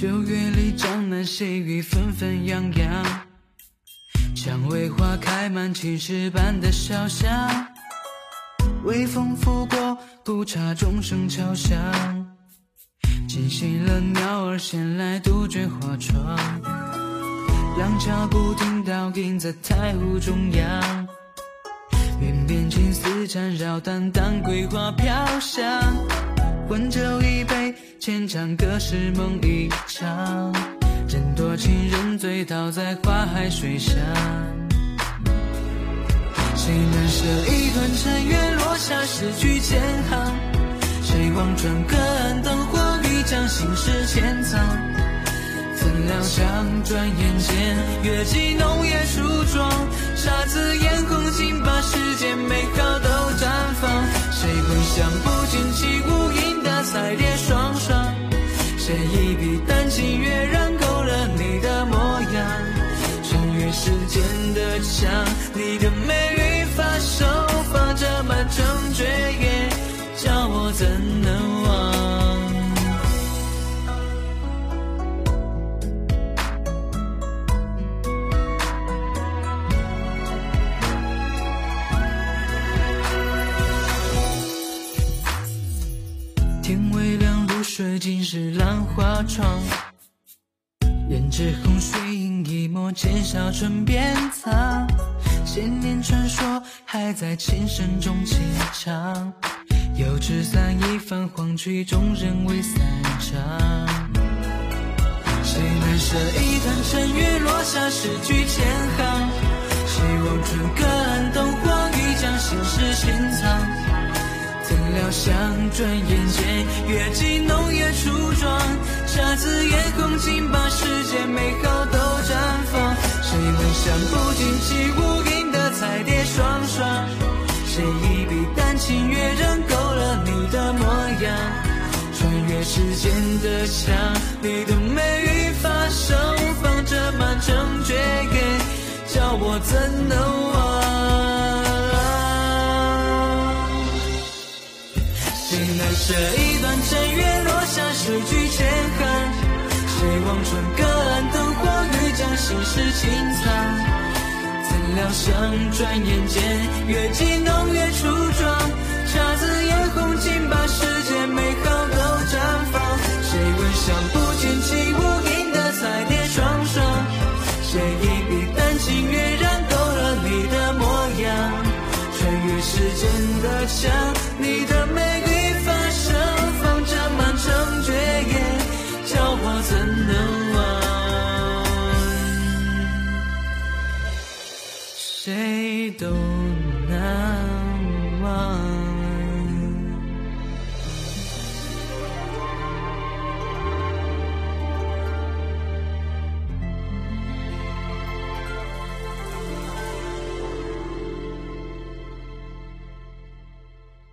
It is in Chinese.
九月里，江南细雨纷纷扬扬，蔷薇花开满青石板的小巷，微风拂过，古刹钟声敲响，惊醒了鸟儿衔来杜鹃花窗，廊桥古亭倒映在太湖中央，云边青丝缠绕，淡淡桂花飘香。温酒一杯，浅唱歌是梦一场。人多情人醉倒在花海水上。谁能舍一段尘缘，落下诗句千行？谁望穿隔岸灯火，欲将心事潜藏？怎料想转眼间，月季浓夜梳妆，谁一笔丹青跃然勾勒你的模样？穿越时间的墙，你的美丽发手放着满城绝艳，叫我怎能忘？天微亮水尽是兰花窗，胭脂红水映一抹浅笑唇边藏。千年传说还在琴声中轻唱，油纸伞一泛黄曲终人未散场。谁难舍一段尘缘，落下诗句千行？谁望穿隔岸灯火，欲将心事潜藏？遥想转眼间，月季浓叶初妆，姹紫嫣红，竟把世间美好都绽放。谁能想不停起舞影的彩蝶双双？谁一笔丹青跃然勾勒你的模样？穿越时间的墙，你的这一段尘缘，落下诗句千行。谁望穿隔岸灯火，欲将心事轻藏？怎料想转眼间，月季浓月初妆，姹紫嫣红，竟把世间美好都绽放。谁闻香不见起舞影的彩蝶双双？谁一笔丹青跃然勾勒你的模样？穿越时间的墙，谁都难忘。